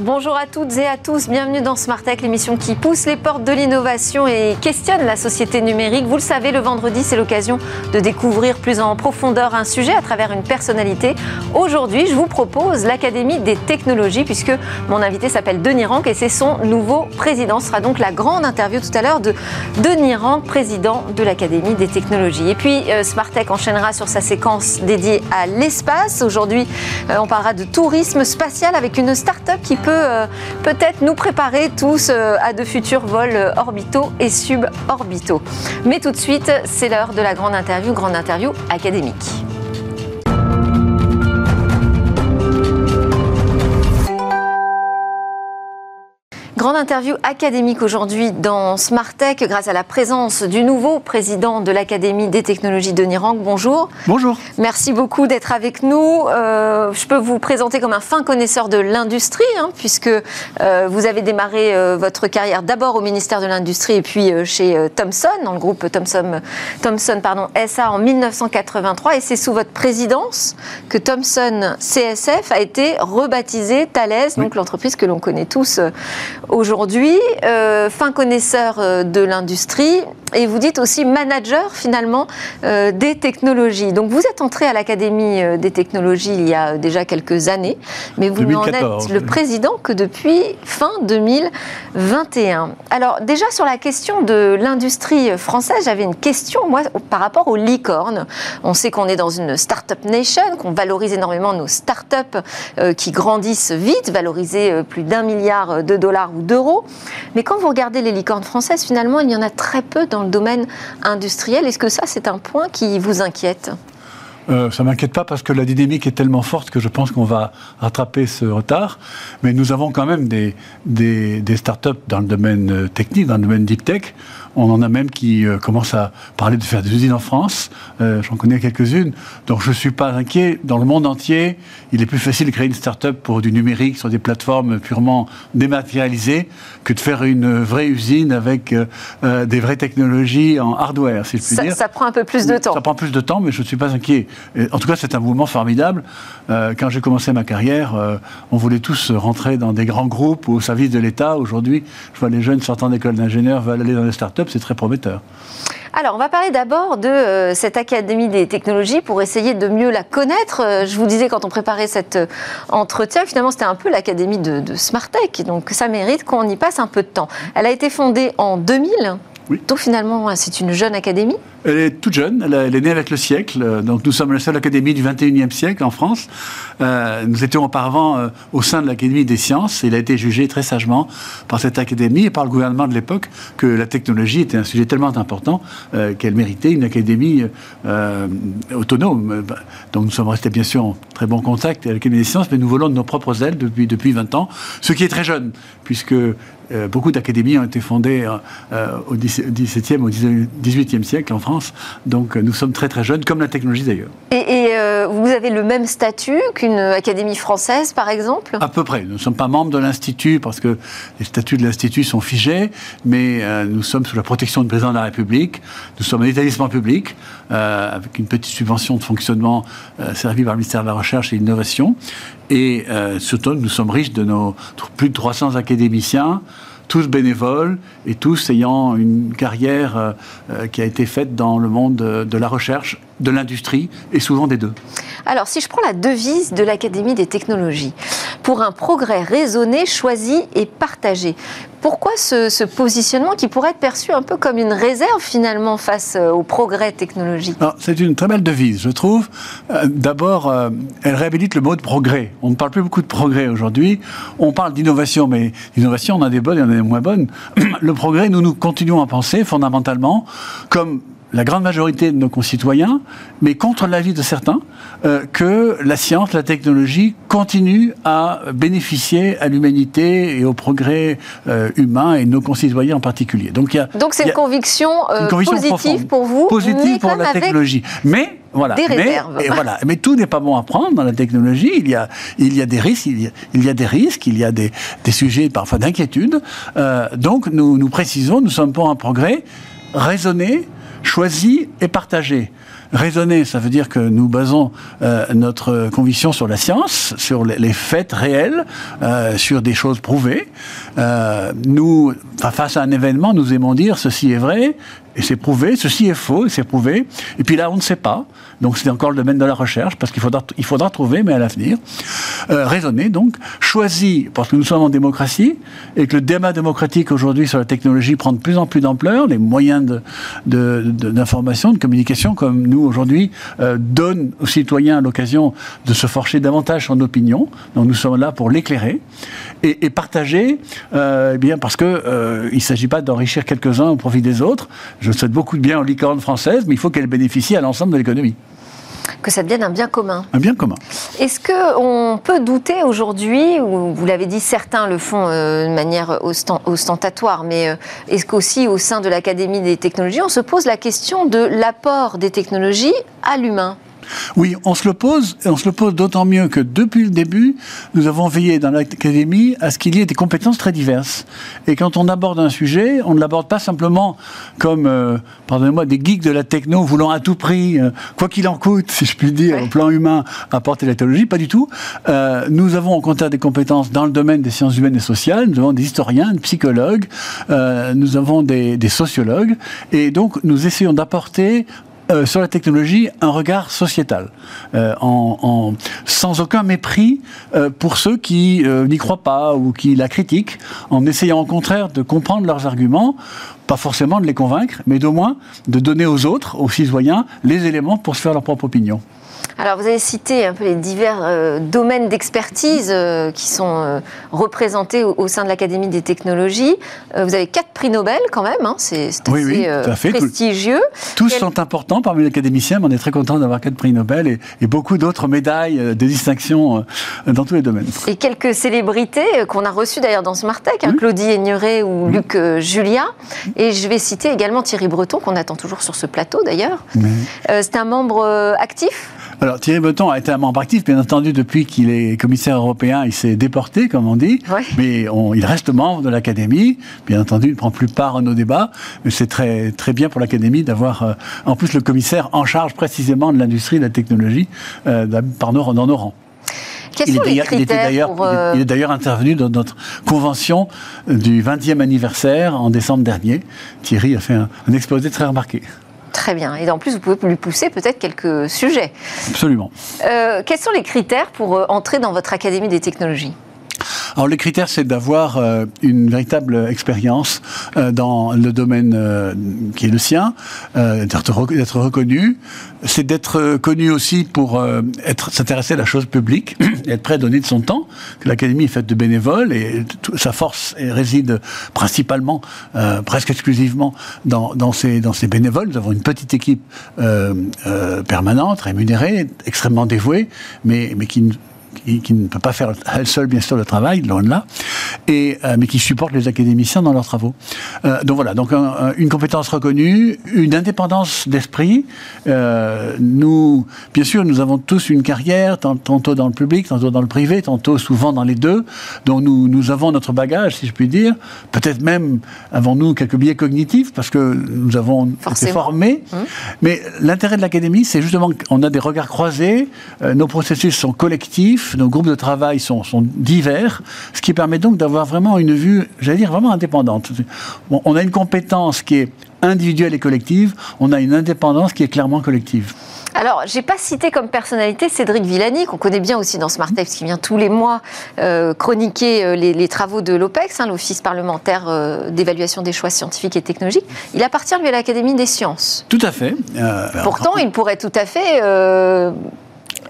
Bonjour à toutes et à tous, bienvenue dans Smart Tech, l'émission qui pousse les portes de l'innovation et questionne la société numérique. Vous le savez, le vendredi, c'est l'occasion de découvrir plus en profondeur un sujet à travers une personnalité. Aujourd'hui, je vous propose l'Académie des technologies, puisque mon invité s'appelle Denis Rank et c'est son nouveau président. Ce sera donc la grande interview tout à l'heure de Denis Rank, président de l'Académie des technologies. Et puis, euh, Smart Tech enchaînera sur sa séquence dédiée à l'espace. Aujourd'hui, euh, on parlera de tourisme spatial avec une start-up qui euh, peut-être nous préparer tous euh, à de futurs vols orbitaux et suborbitaux. Mais tout de suite, c'est l'heure de la grande interview, grande interview académique. Grande interview académique aujourd'hui dans Smart Tech grâce à la présence du nouveau président de l'Académie des technologies de Nirang. Bonjour. Bonjour. Merci beaucoup d'être avec nous. Euh, je peux vous présenter comme un fin connaisseur de l'industrie hein, puisque euh, vous avez démarré euh, votre carrière d'abord au ministère de l'Industrie et puis chez Thomson, dans le groupe Thomson, Thomson pardon, SA en 1983 et c'est sous votre présidence que Thomson CSF a été rebaptisé Thales, donc l'entreprise que l'on connaît tous aujourd'hui, euh, fin connaisseur euh, de l'industrie, et vous dites aussi manager finalement euh, des technologies. Donc vous êtes entré à l'Académie des technologies il y a déjà quelques années, mais vous n'en êtes le président que depuis fin 2021. Alors déjà sur la question de l'industrie française, j'avais une question moi par rapport aux licornes. On sait qu'on est dans une start-up nation, qu'on valorise énormément nos start-up qui grandissent vite, valoriser plus d'un milliard de dollars ou d'euros. Mais quand vous regardez les licornes françaises, finalement, il y en a très peu dans le domaine industriel. Est-ce que ça, c'est un point qui vous inquiète euh, ça m'inquiète pas parce que la dynamique est tellement forte que je pense qu'on va rattraper ce retard. Mais nous avons quand même des, des, des startups dans le domaine technique, dans le domaine deep tech. On en a même qui euh, commencent à parler de faire des usines en France. Euh, j'en connais quelques-unes. Donc je ne suis pas inquiet. Dans le monde entier, il est plus facile de créer une start-up pour du numérique sur des plateformes purement dématérialisées que de faire une vraie usine avec euh, des vraies technologies en hardware, si je puis ça, dire. Ça prend un peu plus de temps. Ça prend plus de temps, mais je ne suis pas inquiet. en tout cas, c'est un mouvement formidable. quand j'ai commencé ma carrière, on voulait tous rentrer dans des grands groupes ou au service de l'État. Aujourd'hui, je vois les jeunes sortant d'école d'ingénieur veulent aller dans des start-up c'est très prometteur. Alors, on va parler d'abord de euh, cette Académie des technologies pour essayer de mieux la connaître. Euh, je vous disais quand on préparait cet euh, entretien, finalement, c'était un peu l'Académie de, de Smartech, donc ça mérite qu'on y passe un peu de temps. Elle a été fondée en 2000. Oui. Donc finalement, c'est une jeune académie Elle est toute jeune, elle, est née avec le siècle. Donc nous sommes la seule académie du 21e siècle en France. Euh, nous étions auparavant euh, au sein de l'Académie des sciences. il a été jugé très sagement par cette académie et par le gouvernement de l'époque que la technologie était un sujet tellement important euh, qu'elle méritait une académie autonome. Donc nous sommes restés bien sûr en très bon contact avec l'Académie des sciences, mais nous volons de nos propres ailes depuis, depuis 20 ans, ce qui est très jeune, puisque beaucoup d'académies ont été fondées au XVIIe, au XVIIIe siècle en France. Donc nous sommes très très jeunes, comme la technologie d'ailleurs. Et, et vous avez le même statut une académie française, par exemple? À peu près. Nous ne sommes pas membres de l'Institut parce que les statuts de l'Institut sont figés, mais euh, nous sommes sous la protection du président de la République. Nous sommes un établissement public euh, avec une petite subvention de fonctionnement euh, servie par le ministère de la Recherche et de l'Innovation. Et surtout, nous sommes riches de nos plus de 300 académiciens tous bénévoles et tous ayant une carrière qui a été faite dans le monde de la recherche de l'industrie et souvent des deux. Alors, si je prends la devise de l'Académie des technologies, pour un progrès raisonné, choisi et partagé, pourquoi ce, positionnement qui pourrait être perçu un peu comme une réserve finalement face euh, au progrès technologique? C'est une très belle devise, je trouve. Euh, d'abord, euh, elle réhabilite le mot de progrès. On ne parle plus beaucoup de progrès aujourd'hui. On parle d'innovation, mais l'innovation, on a des bonnes et on a des moins bonnes. Le progrès, nous, nous continuons à penser fondamentalement comme la grande majorité de nos concitoyens, mais contre l'avis de certains, euh, que la science, la technologie continuent à bénéficier à l'humanité et au progrès euh, humain et nos concitoyens en particulier. Donc, Donc c'est une, conviction, euh, positive pour vous, positive pour la technologie. Mais voilà. Des. Mais, voilà. mais tout n'est pas bon à prendre dans la technologie. Il y a, il y a des risques, il y a, il y a des risques, il y a des, des sujets parfois d'inquiétude. donc nous, nous précisons, nous sommes pour un progrès raisonné, choisi et partagé. Raisonner, ça veut dire que nous basons euh, notre conviction sur la science, sur les, faits réels, euh, sur des choses prouvées. Euh, nous, face à un événement, nous aimons dire ceci est vrai, et c'est prouvé, ceci est faux, c'est prouvé. Et puis là, on ne sait pas. Donc c'est encore le domaine de la recherche, parce qu'il faudra, il faudra trouver, mais à l'avenir. Euh, raisonner, donc, choisi, parce que nous sommes en démocratie, et que le débat démocratique aujourd'hui sur la technologie prend de plus en plus d'ampleur, les moyens d'information, de, de, communication, comme nous aujourd'hui, euh, donnent aux citoyens l'occasion de se forger davantage son opinion. Donc nous sommes là pour l'éclairer et, et, partager, euh, eh bien parce que euh, il ne s'agit pas d'enrichir quelques-uns au profit des autres. Je souhaite beaucoup de bien aux licornes françaises, mais il faut qu'elles bénéficient à l'ensemble de l'économie que ça devienne un bien commun. Un bien commun. Est-ce qu'on peut douter aujourd'hui, ou vous l'avez dit, certains le font euh, de manière ostentatoire, mais euh, est-ce qu'aussi au sein de l'Académie des technologies, on se pose la question de l'apport des technologies à l'humain? Oui, on se le pose, et on se le pose d'autant mieux que depuis le début, nous avons veillé dans l'Académie à ce qu'il y ait des compétences très diverses. Et quand on aborde un sujet, on ne l'aborde pas simplement comme, euh, pardonnez-moi, des geeks de la techno voulant à tout prix, euh, quoi qu'il en coûte, si je puis dire, au plan humain, apporter la théologie, pas du tout. Euh, nous avons au contraire des compétences dans le domaine des sciences humaines et sociales, nous avons des historiens, des psychologues, nous avons des, des sociologues, et donc nous essayons d'apporter euh, sur la technologie un regard sociétal, euh, sans aucun mépris euh, pour ceux qui n'y croient pas ou qui la critiquent, en essayant au contraire de comprendre leurs arguments, pas forcément de les convaincre, mais d'au moins de donner aux autres, aux citoyens, les éléments pour se faire leur propre opinion. Alors, vous avez cité un peu les divers euh, domaines d'expertise euh, qui sont euh, représentés au, sein de l'Académie des technologies. vous avez quatre prix Nobel quand même, hein, c'est assez prestigieux. Tous sont importants parmi les académiciens, mais on est très content d'avoir quatre prix Nobel et, beaucoup d'autres médailles de distinction dans tous les domaines. Et quelques célébrités qu'on a reçues d'ailleurs dans Smartech, hein, Claudie Aigneret ou Luc Julia. Et je vais citer également Thierry Breton, qu'on attend toujours sur ce plateau d'ailleurs. c'est un membre actif? Alors Thierry Breton a été un membre actif, bien entendu, depuis qu'il est commissaire européen, il s'est déporté, comme on dit, mais il reste membre de l'Académie, bien entendu, il ne prend plus part à nos débats, mais c'est très, très bien pour l'Académie d'avoir euh, en plus le commissaire en charge précisément de l'industrie, de la technologie, euh, par nos, dans nos rangs. Il est, d'ailleurs, euh, il est d'ailleurs intervenu dans notre convention du 20e anniversaire en décembre dernier. Thierry a fait un exposé très remarqué. Très bien. Et en plus, vous pouvez lui pousser peut-être quelques sujets. Absolument. Euh, quels sont les critères pour euh, entrer dans votre Académie des technologies? Alors le critère, c'est d'avoir euh, une véritable expérience euh, dans le domaine euh, qui est le sien, d'être reconnu. C'est d'être connu aussi pour être s'intéresser à la chose publique, être prêt à donner de son temps. L'académie est faite de bénévoles et sa force réside principalement, presque exclusivement dans, dans, ces, dans ces bénévoles. Nous avons une petite équipe permanente, rémunérée, extrêmement dévouée, mais, mais qui qui, ne peut pas faire elle seule, bien sûr, le travail, loin de là, et, euh, mais qui supporte les académiciens dans leurs travaux. Euh, donc voilà, donc une compétence reconnue, une indépendance d'esprit. Euh, nous, bien sûr, nous avons tous une carrière, tantôt dans le public, tantôt dans le privé, tantôt souvent dans les deux. Donc nous, nous avons notre bagage, si je puis dire. Peut-être même avons-nous quelques biais cognitifs parce que nous avons été formés. Mmh. Mais l'intérêt de l'académie, c'est justement qu'on a des regards croisés, nos processus sont collectifs nos groupes de travail sont, divers, ce qui permet donc d'avoir vraiment une vue, j'allais dire, vraiment indépendante. on a une compétence qui est individuelle et collective, on a une indépendance qui est clairement collective. Alors, j'ai pas cité comme personnalité Cédric Villani, qu'on connaît bien aussi dans Smartex, qui vient tous les mois euh, chroniquer euh, les, travaux de l'OPEX, hein, l'Office parlementaire euh, d'évaluation des choix scientifiques et technologiques. Il appartient, lui, à l'Académie des sciences. Tout à fait. Pourtant, il pourrait tout à fait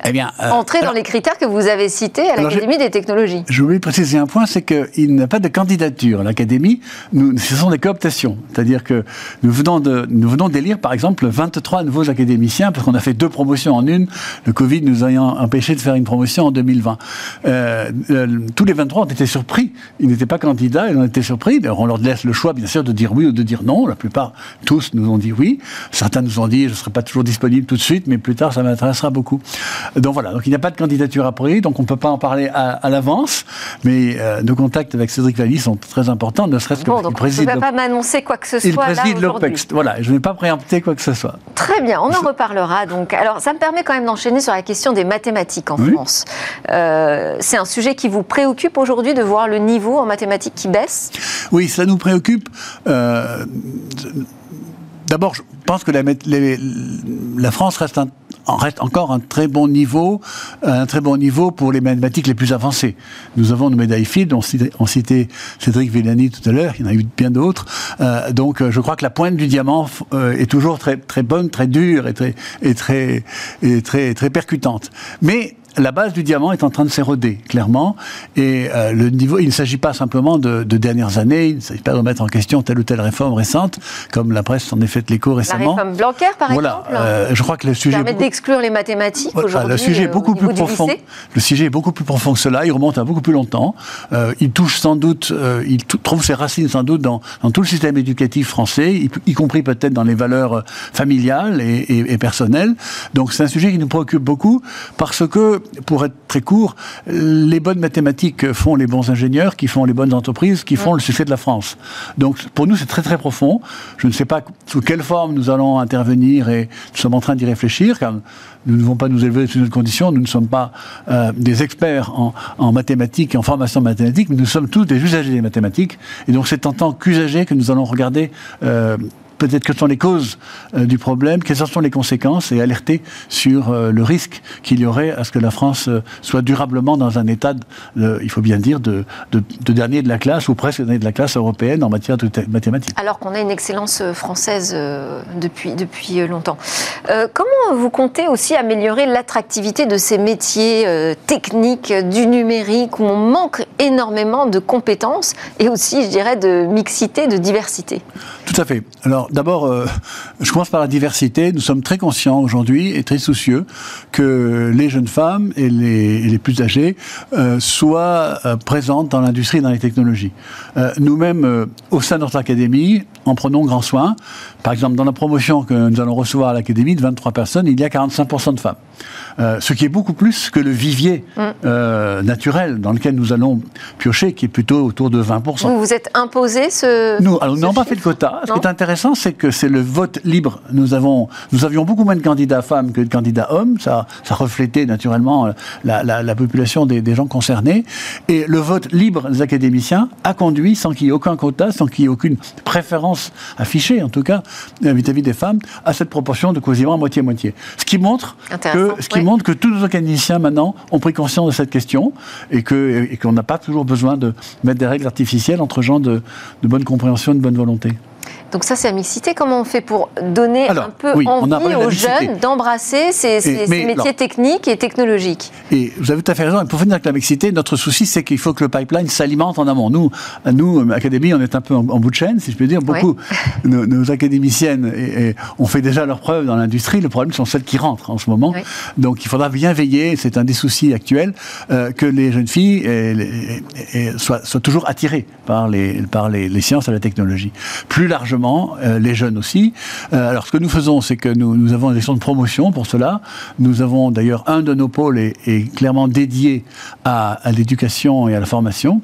eh bien, euh, entrer dans les critères que vous avez cités à l'Académie des technologies. Je voulais préciser un point, c'est qu'il n'y a pas de candidature à l'Académie. Ce sont des cooptations. C'est-à-dire que nous venons, de, nous venons d'élire, par exemple, 23 nouveaux académiciens, parce qu'on a fait deux promotions en une, le Covid nous ayant empêché de faire une promotion en 2020. Euh, euh, tous les 23 ont été surpris. Ils n'étaient pas candidats, ils ont été surpris. on leur laisse le choix, bien sûr, de dire oui ou de dire non. La plupart, tous nous ont dit oui. Certains nous ont dit, je ne serai pas toujours disponible tout de suite, mais plus tard, ça m'intéressera beaucoup. Donc voilà, donc il n'y a pas de candidature à priori, donc on ne peut pas en parler à, l'avance, mais nos contacts avec Cédric Valli sont très importants, ne serait-ce bon, que donc président. ne pas m'annoncer quoi que ce soit. Il préside l'OPEX, voilà, je ne vais pas préempter quoi que ce soit. Très bien, on en reparlera donc. Alors ça me permet quand même d'enchaîner sur la question des mathématiques en France. c'est un sujet qui vous préoccupe aujourd'hui de voir le niveau en mathématiques qui baisse? Oui, ça nous préoccupe. Euh, d'abord, je pense que la, France reste, encore un très bon niveau, un très bon niveau pour les mathématiques les plus avancées. Nous avons nos médailles Field, on citait, Cédric Villani tout à l'heure, il y en a eu bien d'autres. Euh, donc, je crois que la pointe du diamant euh, est toujours très, très bonne, très dure et très, et très, et très, très percutante. Mais la base du diamant est en train de s'éroder, clairement. Et euh, le niveau, il ne s'agit pas simplement de, dernières années, il ne s'agit pas de remettre en question telle ou telle réforme récente, comme la presse en est fait l'écho récemment. La réforme Blanquer, par voilà, exemple euh, je crois que le sujet... permet d'exclure les mathématiques aujourd'hui Le sujet est euh, beaucoup plus profond. Le sujet est beaucoup plus profond que cela, il remonte à beaucoup plus longtemps. il touche sans doute, il trouve ses racines sans doute dans, tout le système éducatif français, y, compris peut-être dans les valeurs familiales et, et personnelles. Donc c'est un sujet qui nous préoccupe beaucoup parce que pour être très court, les bonnes mathématiques font les bons ingénieurs, qui font les bonnes entreprises, qui font le succès de la France. Donc pour nous, c'est très très profond. Je ne sais pas sous quelle forme nous allons intervenir et nous sommes en train d'y réfléchir, car nous ne devons pas nous élever sous une condition, nous ne sommes pas euh, des experts en, mathématiques et en formation mathématique, mais nous sommes tous des usagers des mathématiques. Et donc c'est en tant qu'usagers que nous allons regarder euh, peut-être quelles sont les causes euh, du problème, quelles sont les conséquences et alerter sur euh, le risque qu'il y aurait à ce que la France euh, soit durablement dans un état, il faut bien dire, de, dernier de la classe ou presque dernier de la classe européenne en matière de mathématiques. Alors qu'on a une excellence française depuis, depuis longtemps. comment vous comptez aussi améliorer l'attractivité de ces métiers techniques du numérique où on manque énormément de compétences et aussi, je dirais, de mixité, de diversité? Tout à fait. Alors, d'abord, euh, je commence par la diversité. Nous sommes très conscients aujourd'hui et très soucieux que les jeunes femmes et les, plus âgées euh, soient euh, présentes dans l'industrie et dans les technologies. Nous-mêmes, au sein de notre académie, en prenons grand soin. Par exemple, dans la promotion que nous allons recevoir à l'académie de 23 personnes, il y a 45% de femmes. Ce qui est beaucoup plus que le vivier mm. naturel dans lequel nous allons piocher, qui est plutôt autour de 20%. Vous vous êtes imposé ce. Nous, alors, nous n'avons pas fait de quota. Ce qui est intéressant, c'est que c'est le vote libre. Nous, avons, nous avions beaucoup moins de candidats femmes que de candidats hommes. Ça, ça reflétait naturellement la, la, population des, des, gens concernés. Et le vote libre des académiciens a conduit, sans qu'il y ait aucun quota, sans qu'il y ait aucune préférence affichée, en tout cas, vis-à-vis des femmes, à cette proportion de quasiment moitié-moitié. Ce qui montre que, ce qui montre que tous nos académiciens maintenant ont pris conscience de cette question et et qu'on n'a pas toujours besoin de mettre des règles artificielles entre gens de, de bonne compréhension, de bonne volonté. Donc ça, c'est la mixité. Comment on fait pour donner un peu envie aux jeunes d'embrasser ces, métiers techniques et technologiques? Et vous avez tout à fait raison. Et pour finir avec la mixité, notre souci, c'est qu'il faut que le pipeline s'alimente en amont. Nous, nous, Académie, on est un peu en, bout de chaîne, si je peux dire. Beaucoup, nos, académiciennes et, ont fait déjà leurs preuves dans l'industrie. Le problème sont celles qui rentrent en ce moment. Donc il faudra bien veiller, c'est un des soucis actuels, euh, que les jeunes filles soient, toujours attirées par les, par les sciences et la technologie. Plus largement, euh, les jeunes aussi. Euh, alors ce que nous faisons, c'est que nous, nous, avons des actions de promotion pour cela. Nous avons d'ailleurs un de nos pôles est, clairement dédié à, l'éducation et à la formation.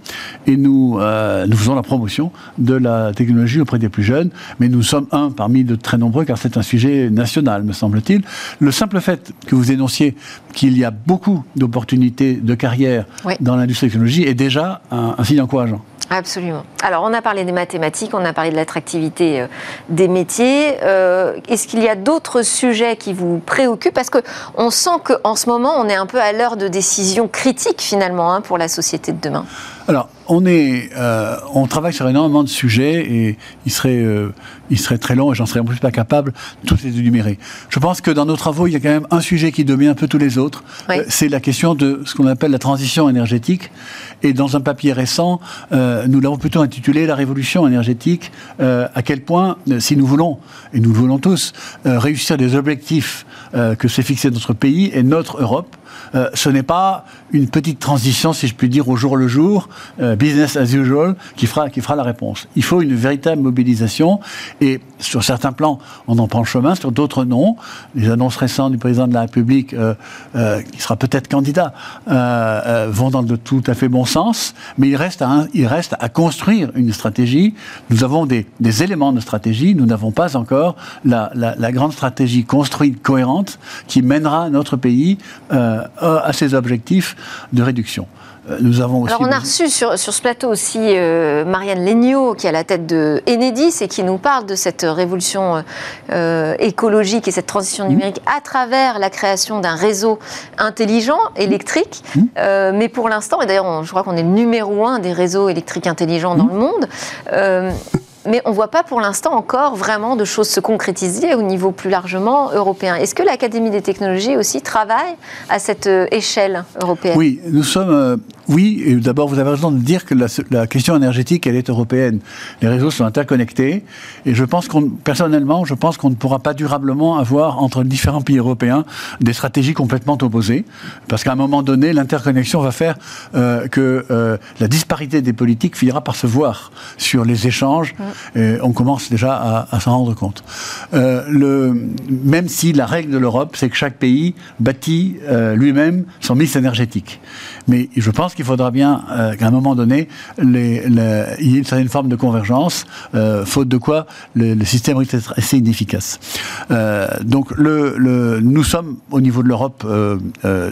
Et nous, euh, nous faisons la promotion de la technologie auprès des plus jeunes. Mais nous sommes un parmi de très nombreux, car c'est un sujet national, me semble-t-il. Le simple fait que vous énonciez qu'il y a beaucoup d'opportunités de carrière dans l'industrie technologie est déjà un, un signe encourageant. Absolument. Alors, on a parlé des mathématiques, on a parlé de l'attractivité euh, des métiers. Euh, est-ce qu'il y a d'autres sujets qui vous préoccupent? Parce qu'on sent qu'en ce moment, on est un peu à l'heure de décision critique, finalement, hein, pour la société de demain. Alors, on, est, euh, on travaille sur énormément de sujets et il serait, euh, il serait très long et j'en serais en plus pas capable de tous les énumérer. Je pense que dans nos travaux, il y a quand même un sujet qui domine un peu tous les autres. Euh, c'est la question de ce qu'on appelle la transition énergétique. Et dans un papier récent, nous l'avons plutôt intitulé La révolution énergétique. à quel point, si nous voulons, et nous le voulons tous, réussir des objectifs que s'est fixé notre pays et notre Europe, ce n'est pas une petite transition, si je puis dire, au jour le jour, business as usual, qui fera, qui fera la réponse. Il faut une véritable mobilisation et sur certains plans, on en prend le chemin, sur d'autres non. Les annonces récentes du président de la République, qui sera peut-être candidat, vont dans de tout à fait bon sens, mais il reste à, il reste à construire une stratégie. Nous avons des, des éléments de stratégie, nous n'avons pas encore la, la, la, grande stratégie construite, cohérente, qui mènera notre pays euh, à ses objectifs de réduction. Euh, nous avons aussi Alors on a reçu sur, sur ce plateau aussi euh, Marianne Legnaud, qui est à la tête de Enedis et qui nous parle de cette révolution euh, écologique et cette transition mmh. numérique à travers la création d'un réseau intelligent électrique. Mmh. mais pour l'instant, et d'ailleurs je crois qu'on est le numéro un des réseaux électriques intelligents dans mmh. le monde, mais on ne voit pas pour l'instant encore vraiment de choses se concrétiser au niveau plus largement européen. Est-ce que l'Académie des technologies aussi travaille à cette euh, échelle européenne? Oui, nous sommes. Euh, oui, d'abord, vous avez raison de dire que la, question énergétique, elle est européenne. Les réseaux sont interconnectés, et je pense qu'on, personnellement, je pense qu'on ne pourra pas durablement avoir entre différents pays européens des stratégies complètement opposées, parce qu'à un moment donné, l'interconnexion va faire euh, que la disparité des politiques finira par se voir sur les échanges. On commence déjà à, s'en rendre compte. Euh, le, même si la règle de l'Europe, c'est que chaque pays bâtit euh, lui-même son mix énergétique. Mais je pense qu'il faudra bien euh, qu'à un moment donné, les, il y ait une certaine forme de convergence, faute de quoi le, système risque d'être assez inefficace. donc le, nous sommes au niveau de l'Europe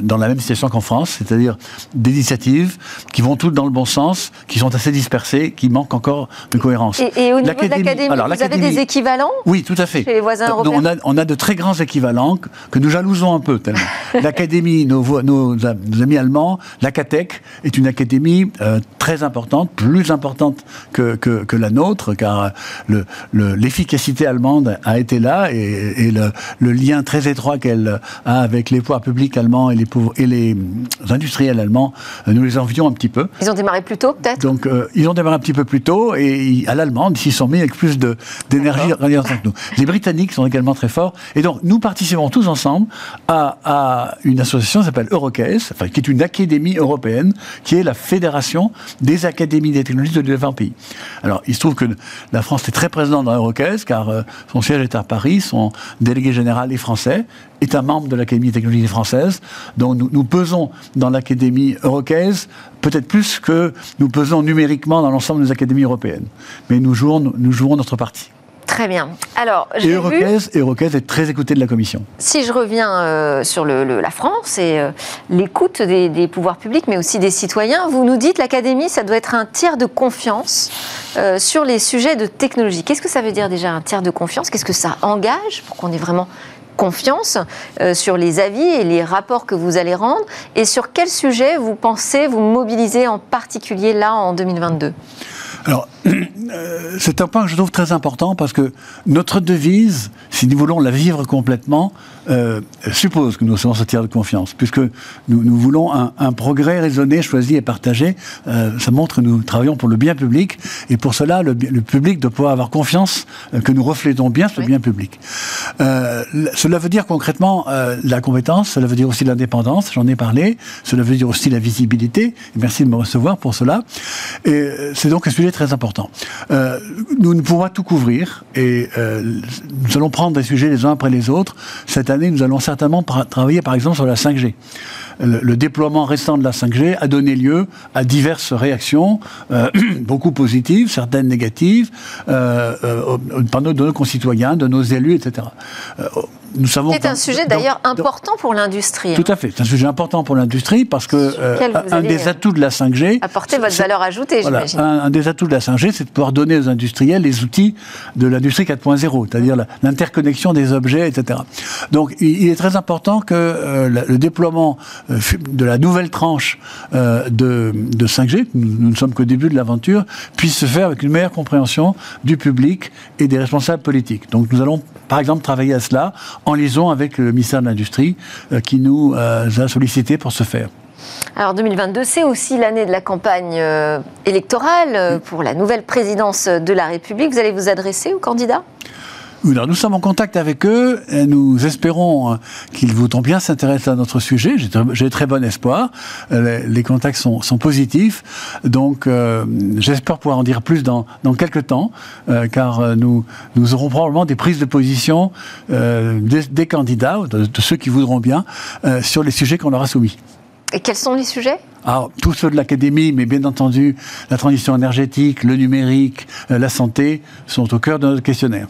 dans la même situation qu'en France, c'est-à-dire des initiatives qui vont toutes dans le bon sens, qui sont assez dispersées, qui manquent encore de cohérence. Et, au niveau de l'Académie, vous avez des équivalents Oui, tout à fait. Chez les voisins européens on a, on a de très grands équivalents que, nous jalousons un peu, tellement. L'Académie, nos, nos, amis allemands, l'Acatech est une académie euh, très importante, plus importante que, que, que la nôtre, car l'efficacité le, allemande a été là et, le, le, lien très étroit qu'elle a avec les pouvoirs publics allemands et les, et les industriels allemands, euh, nous les envions un petit peu. Ils ont démarré plus tôt, peut-être? Donc, euh, ils ont démarré un petit peu plus tôt et à l'allemande, s'ils sont mis avec plus d'énergie que nous. Les Britanniques sont également très forts. Et donc, nous participons tous ensemble à, à une association qui s'appelle Eurocase, enfin, qui est une académie européenne, qui est la fédération des académies des technologies de 20 pays. Alors, il se trouve que la France est très présente dans Eurocase, car euh, son siège est à Paris, son délégué général est français, est un membre de l'Académie des technologies françaises. Donc, nous, pesons dans l'Académie Eurocase peut-être plus que nous pesons numériquement dans l'ensemble des académies européennes. Mais nous jouons, nous jouons notre partie. Très bien. Alors, et Eurocaise, est très écoutée de la Commission. Si je reviens euh, sur le, la France et euh, l'écoute des, pouvoirs publics, mais aussi des citoyens, vous nous dites l'Académie, ça doit être un tiers de confiance euh, sur les sujets de technologie. Qu'est-ce que ça veut dire déjà un tiers de confiance? Qu'est-ce que ça engage pour qu'on ait vraiment confiance euh, sur les avis et les rapports que vous allez rendre? Et sur quel sujet vous pensez vous mobiliser en particulier là en 2022 alors, euh, c'est un point que je trouve très important parce que notre devise, si nous voulons la vivre complètement, euh, suppose que nous sommes tiers de confiance, puisque nous, nous voulons un, un, progrès raisonné, choisi et partagé. Euh, ça montre que nous travaillons pour le bien public, et pour cela, le, le public doit pouvoir avoir confiance euh, que nous reflétons bien ce bien public. Euh, cela veut dire concrètement la compétence, cela veut dire aussi l'indépendance, j'en ai parlé, cela veut dire aussi la visibilité, merci de me recevoir pour cela. Et c'est donc un sujet très important. Euh, nous ne pourrons pas tout couvrir et euh, nous allons prendre des sujets les uns après les autres. Cette année, nous allons certainement travailler par exemple sur la 5G le, déploiement récent de la 5G a donné lieu à diverses réactions, euh, beaucoup positives, certaines négatives, euh, de nos concitoyens, de nos élus, etc. Euh, nous savons. C'est un sujet d'ailleurs important pour l'industrie. Tout à fait, c'est un sujet important pour l'industrie parce que un des atouts de la 5G. Apporter votre valeur ajoutée, j'imagine. Un, des atouts de la 5G, c'est de pouvoir donner aux industriels les outils de l'industrie 4.0, c'est-à-dire l'interconnexion des objets, etc. Donc, il, est très important que le déploiement euh, de la nouvelle tranche euh, de, 5G, nous, ne sommes qu'au début de l'aventure, puisse se faire avec une meilleure compréhension du public et des responsables politiques. Donc nous allons par exemple travailler à cela en liaison avec le ministère de l'Industrie euh, qui nous a sollicité pour ce faire. Alors 2022, c'est aussi l'année de la campagne électorale pour la nouvelle présidence de la République. Vous allez vous adresser aux candidats? Nous sommes en contact avec eux et nous espérons euh, qu'ils voudront bien s'intéresser à notre sujet. J'ai très bon espoir. Euh, les, contacts sont, positifs. Donc, euh, j'espère pouvoir en dire plus dans, quelques temps, car nous, nous aurons probablement des prises de position des, candidats, de, de, ceux qui voudront bien, sur les sujets qu'on leur a soumis. Et quels sont les sujets? Alors, tous ceux de l'académie, mais bien entendu, la transition énergétique, le numérique, la santé, sont au cœur de notre questionnaire.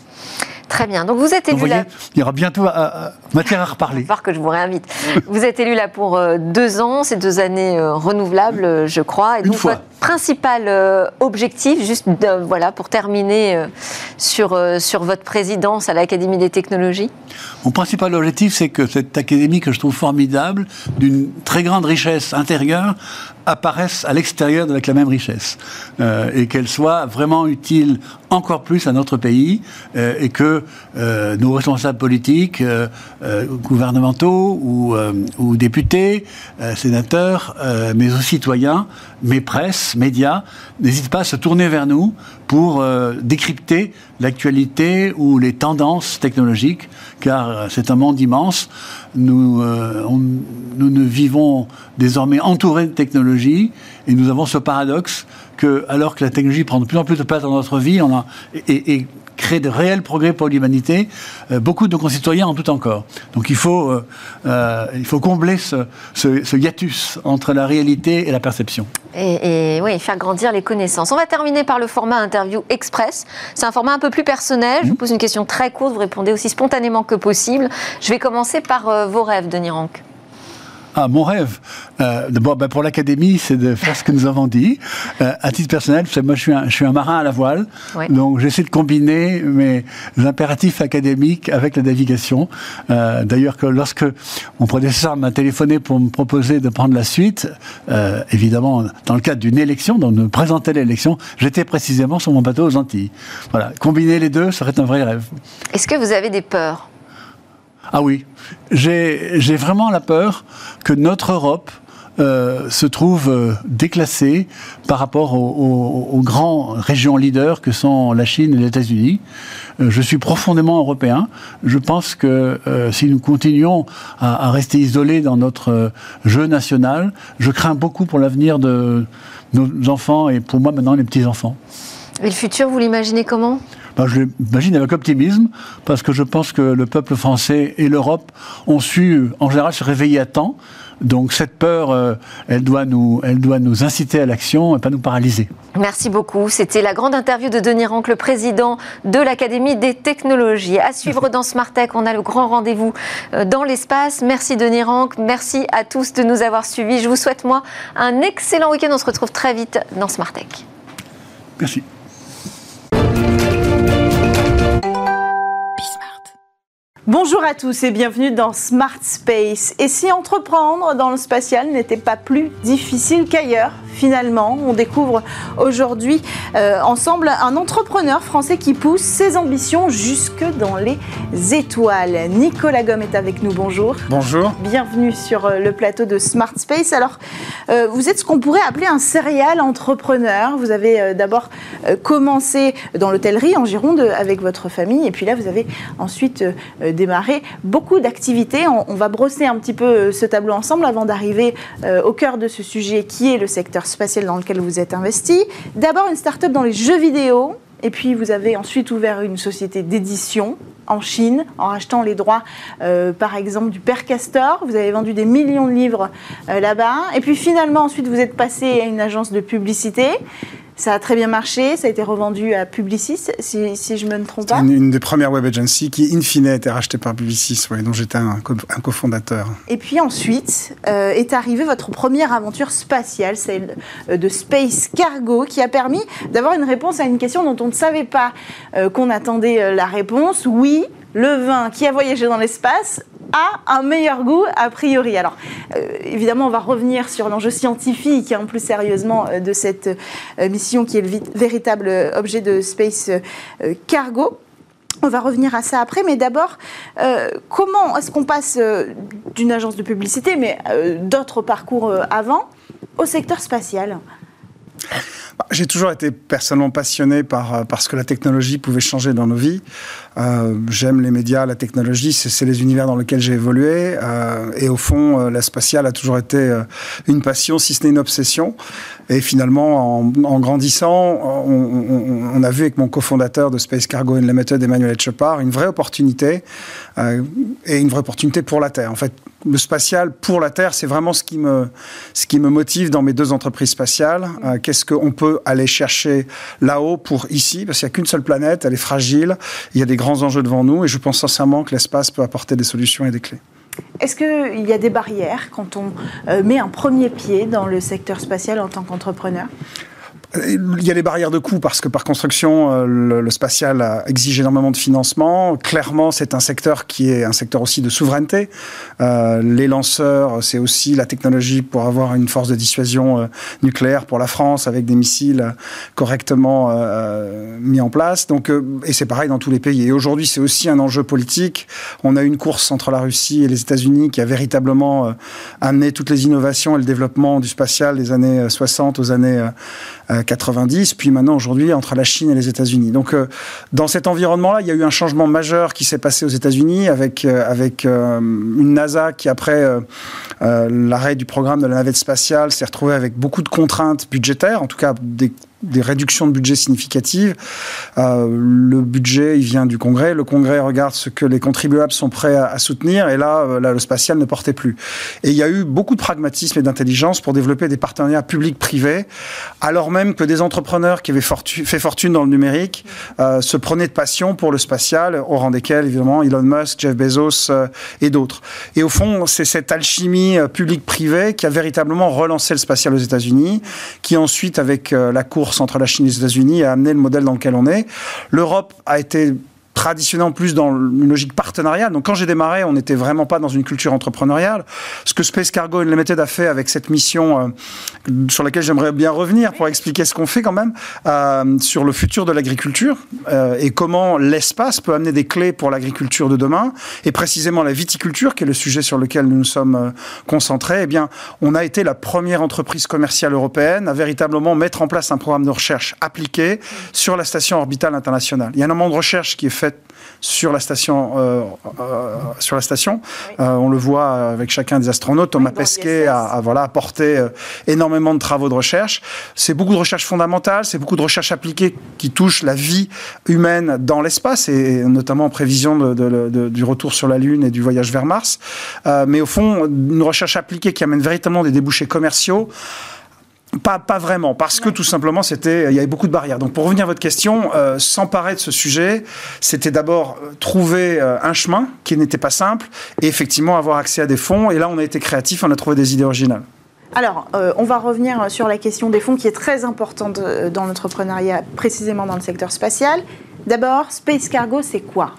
Très bien. Donc vous êtes élu là. Il y aura bientôt euh, euh, matière à reparler. voir que je vous réinvite. vous êtes élu là pour euh, deux ans, ces deux années renouvelables, je crois. Et donc votre principal objectif, juste voilà, pour terminer sur, sur votre présidence à l'Académie des technologies? Mon principal objectif, c'est que cette académie que je trouve formidable, d'une très grande richesse intérieure, apparaissent à l'extérieur avec la même richesse euh, et qu'elles soient vraiment utiles encore plus à notre pays euh, et que euh, nos responsables politiques, gouvernementaux ou, ou députés, sénateurs, mais aussi citoyens, mes presses, médias, n'hésitent pas à se tourner vers nous pour décrypter l'actualité ou les tendances technologiques, car c'est un monde immense. Nous, nous ne vivons désormais entourés de technologies et nous avons ce paradoxe que, alors que la technologie prend de plus en plus de place dans notre vie on a, crée de réels progrès pour l'humanité, euh, beaucoup de nos concitoyens en doutent encore. Donc il faut, euh, euh, il faut combler ce, ce, hiatus entre la réalité et la perception. Et, et, oui, faire grandir les connaissances. On va terminer par le format interview express. C'est un format un peu plus personnel. Je vous mmh. pose une question très courte, vous répondez aussi spontanément que possible. Je vais commencer par vos rêves, Denis Rank. Ah, mon rêve, euh, ben, pour l'académie, c'est de faire ce que nous avons dit. Euh, à titre personnel, moi je suis, un, je suis un marin à la voile, donc j'essaie de combiner mes impératifs académiques avec la navigation. Euh, d'ailleurs, que lorsque mon prédécesseur m'a téléphoné pour me proposer de prendre la suite, évidemment dans le cadre d'une élection, donc de me présenter l'élection, j'étais précisément sur mon bateau aux Antilles. Voilà, combiner les deux serait un vrai rêve. Est-ce que vous avez des peurs? Ah oui, j'ai vraiment la peur que notre Europe euh, se trouve euh, déclassée par rapport aux, grands régions leaders que sont la Chine et les États-Unis. Euh, je suis profondément européen. Je pense que si nous continuons à, rester isolés dans notre jeu national, je crains beaucoup pour l'avenir de nos enfants et pour moi maintenant les petits-enfants. Et le futur, vous l'imaginez comment? Ben, je l'imagine avec optimisme, parce que je pense que le peuple français et l'Europe ont su, en général, se réveiller à temps. Donc cette peur, euh, elle, doit nous, elle doit nous inciter à l'action et pas nous paralyser. Merci beaucoup. C'était la grande interview de Denis Rank, le président de l'Académie des technologies. À suivre dans Smart Tech, on a le grand rendez-vous euh, dans l'espace. Merci Denis Rank, merci à tous de nous avoir suivis. Je vous souhaite moi un excellent week-end. On se retrouve très vite dans Smart Tech. Merci. Bonjour à tous et bienvenue dans Smart Space. Et si entreprendre dans le spatial n'était pas plus difficile qu'ailleurs? Finalement. On découvre aujourd'hui euh, ensemble un entrepreneur français qui pousse ses ambitions jusque dans les étoiles. Nicolas Gomme est avec nous, bonjour. Bonjour. Bienvenue sur euh, le plateau de Smart Space. Alors, euh, vous êtes ce qu'on pourrait appeler un serial entrepreneur. Vous avez d'abord commencé dans l'hôtellerie en Gironde avec votre famille et puis là, vous avez ensuite démarré beaucoup d'activités. On, on, va brosser un petit peu ce tableau ensemble avant d'arriver au cœur de ce sujet qui est le secteur spatial dans lequel vous êtes investi. D'abord une start-up dans les jeux vidéo, et puis vous avez ensuite ouvert une société d'édition en Chine en rachetant les droits, euh, par exemple, du Père Castor. Vous avez vendu des millions de livres euh, là-bas. Et puis finalement, ensuite, vous êtes passé à une agence de publicité. Ça a très bien marché, ça a été revendu à Publicis, si, si je me trompe pas. Une, une, des premières web agencies qui, in fine, a été rachetée par Publicis, ouais, dont j'étais un, un cofondateur. Et puis ensuite euh, est arrivée votre première aventure spatiale, celle euh, de Space Cargo, qui a permis d'avoir une réponse à une question dont on ne savait pas euh, qu'on attendait la réponse. Oui, le vin qui a voyagé dans l'espace a un meilleur goût a priori. Alors euh, évidemment, on va revenir sur l'enjeu scientifique, hein, plus sérieusement, euh, de cette euh, mission qui est le véritable objet de Space Cargo. On va revenir à ça après, mais d'abord, comment est-ce qu'on passe d'une agence de publicité, mais d'autres parcours avant, au secteur spatial? J'ai toujours été personnellement passionné par, euh, par ce que la technologie pouvait changer dans nos vies. Euh, j'aime les médias, la technologie, c'est les univers dans lesquels j'ai évolué. Euh, et au fond, euh, la spatiale a toujours été une passion, si ce n'est une obsession. Et finalement, en, grandissant, on, a vu avec mon cofondateur de Space Cargo Unlimited, Emmanuel Etchepard, une vraie opportunité et une vraie opportunité pour la Terre. En fait, le spatial pour la Terre, c'est vraiment ce qui me ce qui me motive dans mes deux entreprises spatiales. Qu'est-ce qu'on peut aller chercher là-haut pour ici Parce qu'il n'y a qu'une seule planète, elle est fragile, il y a des grands enjeux devant nous, et je pense sincèrement que l'espace peut apporter des solutions et des clés. Est-ce qu'il y a des barrières quand on euh, met un premier pied dans le secteur spatial en tant qu'entrepreneur? Il y a les barrières de coût parce que par construction, euh, le, spatial exige énormément de financement. Clairement, c'est un secteur qui est un secteur aussi de souveraineté. Euh, les lanceurs, c'est aussi la technologie pour avoir une force de dissuasion euh, nucléaire pour la France avec des missiles correctement mis en place. Donc, et c'est pareil dans tous les pays. Et aujourd'hui, c'est aussi un enjeu politique. On a une course entre la Russie et les États-Unis qui a véritablement amené toutes les innovations et le développement du spatial des années 60 aux années 90, puis maintenant aujourd'hui entre la Chine et les États-Unis. Donc euh, dans cet environnement-là, il y a eu un changement majeur qui s'est passé aux États-Unis avec euh, avec euh, une NASA qui après l'arrêt du programme de la navette spatiale s'est retrouvée avec beaucoup de contraintes budgétaires, en tout cas des des réductions de budget significatives. Euh, le budget, il vient du Congrès. Le Congrès regarde ce que les contribuables sont prêts à, soutenir. Et là, euh, là, le spatial ne portait plus. Et il y a eu beaucoup de pragmatisme et d'intelligence pour développer des partenariats publics-privés, alors même que des entrepreneurs qui avaient fait fortune dans le numérique euh, se prenaient de passion pour le spatial, au rang desquels, évidemment, Elon Musk, Jeff Bezos et d'autres. Et au fond, c'est cette alchimie public-privé qui a véritablement relancé le spatial aux États-Unis, qui ensuite, avec la entre la Chine et les États-Unis a amené le modèle dans lequel on est. L'Europe a été traditionnellement plus dans une logique partenariale. Donc quand j'ai démarré, on n'était vraiment pas dans une culture entrepreneuriale. Ce que Space Cargo Unlimited a fait avec cette mission euh, sur laquelle j'aimerais bien revenir pour expliquer ce qu'on fait quand même euh, sur le futur de l'agriculture euh, et comment l'espace peut amener des clés pour l'agriculture de demain et précisément la viticulture qui est le sujet sur lequel nous nous sommes concentrés. Eh bien, on a été la première entreprise commerciale européenne à véritablement mettre en place un programme de recherche appliqué sur la station orbitale internationale. Il y a un moment de recherche qui est fait sur la station. Euh, euh, sur la station, oui. euh, on le voit avec chacun des astronautes. Thomas oui, Pesquet a, a, voilà apporté euh, énormément de travaux de recherche. C'est beaucoup de recherche fondamentale, c'est beaucoup de recherche appliquée qui touche la vie humaine dans l'espace et notamment en prévision de, de, de, du retour sur la Lune et du voyage vers Mars. Euh, mais au fond, une recherche appliquée qui amène véritablement des débouchés commerciaux. Pas, pas, vraiment, parce que tout simplement, c'était, il y avait beaucoup de barrières. Donc, pour revenir à votre question, euh, s'emparer de ce sujet, c'était d'abord trouver euh, un chemin qui n'était pas simple, et effectivement avoir accès à des fonds. Et là, on a été créatif, on a trouvé des idées originales. Alors, euh, on va revenir sur la question des fonds qui est très importante euh, dans l'entrepreneuriat, précisément dans le secteur spatial. D'abord, Space Cargo, c'est quoi?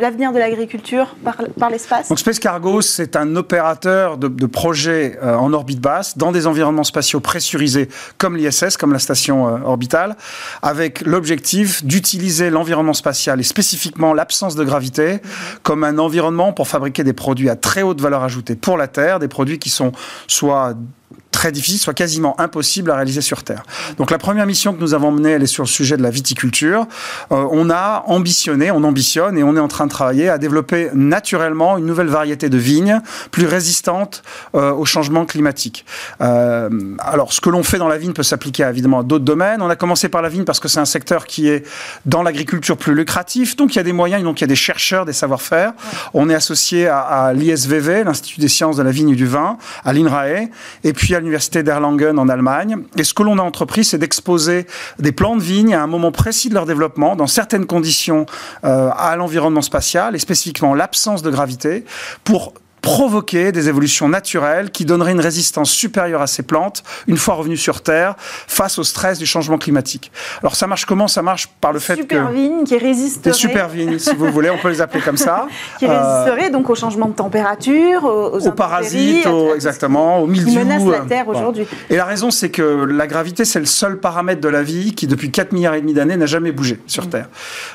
L'avenir de l'agriculture par, l'espace Space Cargo, c'est un opérateur de, de projets euh, en orbite basse, dans des environnements spatiaux pressurisés comme l'ISS, comme la station euh, orbitale, avec l'objectif d'utiliser l'environnement spatial et spécifiquement l'absence de gravité comme un environnement pour fabriquer des produits à très haute valeur ajoutée pour la Terre, des produits qui sont soit très difficile, soit quasiment impossible à réaliser sur Terre. Donc la première mission que nous avons menée, elle est sur le sujet de la viticulture. Euh, on a ambitionné, on ambitionne et on est en train de travailler à développer naturellement une nouvelle variété de vignes plus résistante euh, au changement climatique. Euh, alors ce que l'on fait dans la vigne peut s'appliquer évidemment à d'autres domaines. On a commencé par la vigne parce que c'est un secteur qui est dans l'agriculture plus lucratif, donc il y a des moyens, donc il y a des chercheurs, des savoir-faire. On est associé à, à l'ISVV, l'Institut des sciences de la vigne et du vin, à l'INRAE, et puis à l'université d'Erlangen en Allemagne. Et ce que l'on a entrepris, c'est d'exposer des plants de vigne à un moment précis de leur développement, dans certaines conditions, euh, à l'environnement spatial, et spécifiquement l'absence de gravité, pour provoquer des évolutions naturelles qui donneraient une résistance supérieure à ces plantes une fois revenues sur Terre face au stress du changement climatique. Alors ça marche comment? Ça marche par le fait super que... vignes qui résisterait... Des super vignes, si vous voulez, on peut les appeler comme ça. qui résisterait euh... donc au changement de température, aux, aux, parasites, aux, exactement, aux mildiou. Qui menacent la Terre bon. aujourd'hui. Et la raison, c'est que la gravité, c'est le seul paramètre de la vie qui, depuis 4 milliards et demi d'années, n'a jamais bougé sur mmh. Terre.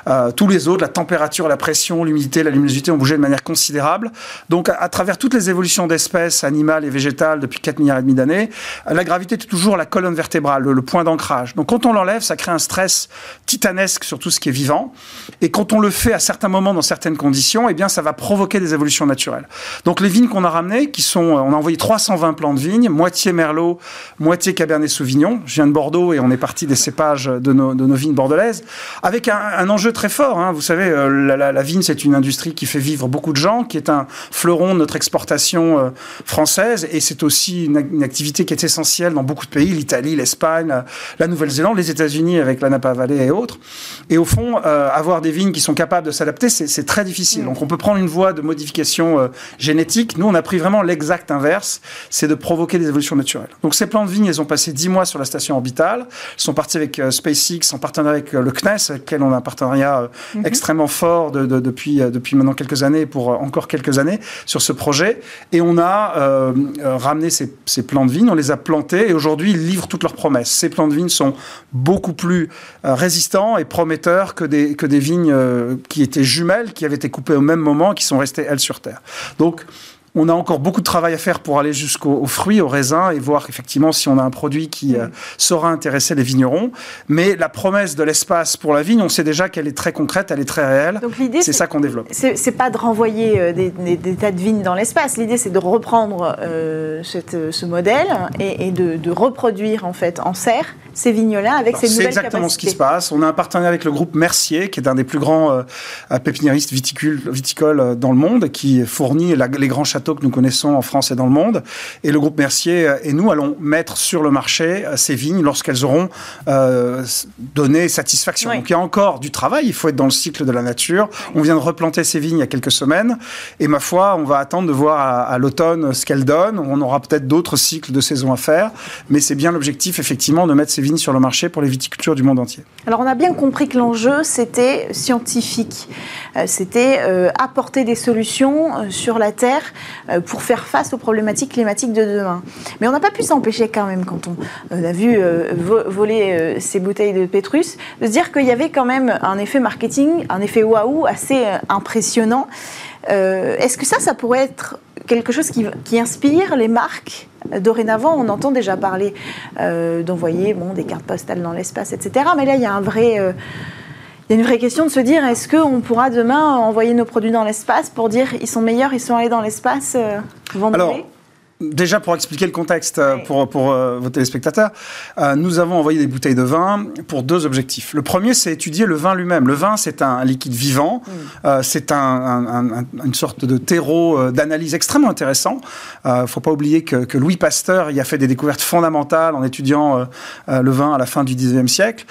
Euh, tous les autres, la température, la pression, l'humidité, la luminosité ont bougé de manière considérable. Donc, à travers toutes les évolutions d'espèces animales et végétales depuis 4 milliards et demi d'années, la gravité est toujours la colonne vertébrale, le, point d'ancrage. Donc quand on l'enlève, ça crée un stress titanesque sur tout ce qui est vivant. Et quand on le fait à certains moments, dans certaines conditions, eh bien, ça va provoquer des évolutions naturelles. Donc les vignes qu'on a ramenées, qui sont, on a envoyé 320 plants de vignes, moitié Merlot, moitié Cabernet Sauvignon. Je viens de Bordeaux et on est parti des cépages de nos, vignes bordelaises, avec un, enjeu très fort. Hein. Vous savez, euh, la, vigne, c'est une industrie qui fait vivre beaucoup de gens, qui est un fleuron de notre exportation euh, française, et c'est aussi une, activité qui est essentielle dans beaucoup de pays, l'Italie, l'Espagne, la Nouvelle-Zélande, les États-Unis avec la Napa Valley et autres. Et au fond, euh, avoir des vignes qui sont capables de s'adapter, c'est très difficile. Donc on peut prendre une voie de modification génétique. Nous, on a pris vraiment l'exact inverse, c'est de provoquer des évolutions naturelles. Donc ces plants de vignes, ils ont passé 10 mois sur la station orbitale, ils sont partis avec SpaceX en partenariat avec le CNES, avec lequel on a un partenariat mhm. extrêmement fort depuis, depuis maintenant quelques années, pour encore quelques années, sur ce projet. Et on a euh, ramené ces, ces, plants de vignes, on les a plantés, et aujourd'hui, ils livrent toutes leurs promesses. Ces plants de vignes sont beaucoup plus euh, résistants et prometteurs que des, que des vignes euh, qui étaient jumelles, qui avaient été coupées au même moment, qui sont restées, elles, sur Terre. Donc, on a encore beaucoup de travail à faire pour aller jusqu'aux fruits, aux raisins et voir effectivement si on a un produit qui euh, saura intéresser les vignerons. Mais la promesse de l'espace pour la vigne, on sait déjà qu'elle est très concrète, elle est très réelle. Donc l'idée, c'est ça qu'on développe. C'est pas de renvoyer euh, des, tas de vignes dans l'espace. L'idée, c'est de reprendre euh, ce modèle et, de, reproduire en fait en serre ces vignes-là avec ces nouvelles C'est exactement ce qui se passe. On a un partenariat avec le groupe Mercier, qui est un des plus grands pépiniéristes viticoles dans le monde, qui fournit les grands châteaux que nous connaissons en France et dans le monde. Et le groupe Mercier et nous allons mettre sur le marché euh, ces vignes lorsqu'elles auront euh, donné satisfaction. Donc il y a encore du travail, il faut être dans le cycle de la nature. On vient de replanter ces vignes il y a quelques semaines et ma foi, on va attendre de voir à, l'automne ce qu'elles donnent. On aura peut-être d'autres cycles de saison à faire, mais c'est bien l'objectif effectivement de mettre ces vignes sur le marché pour les viticultures du monde entier. Alors on a bien compris que l'enjeu c'était scientifique, euh, c'était apporter des solutions sur la terre pour faire face aux problématiques climatiques de demain. Mais on n'a pas pu s'empêcher quand même, quand on euh, a vu euh, voler ces bouteilles de Pétrus, de se dire qu'il y avait quand même un effet marketing, un effet waouh assez impressionnant. Est-ce que ça, ça pourrait être quelque chose qui, inspire les marques? Dorénavant, on entend déjà parler d'envoyer des cartes postales dans l'espace, etc. Mais là, il y a un vrai il y a une vraie question de se dire est-ce qu'on pourra demain envoyer nos produits dans l'espace pour dire ils sont meilleurs, ils sont allés dans l'espace, euh, vendre Déjà, pour expliquer le contexte euh, pour, pour euh, vos téléspectateurs, euh, nous avons envoyé des bouteilles de vin pour deux objectifs. Le premier, c'est étudier le vin lui-même. Le vin, c'est un, liquide vivant, mm. c'est un, une sorte de terreau d'analyse extrêmement intéressant. Il ne faut pas oublier que, que, Louis Pasteur y a fait des découvertes fondamentales en étudiant le vin à la fin du 19e siècle.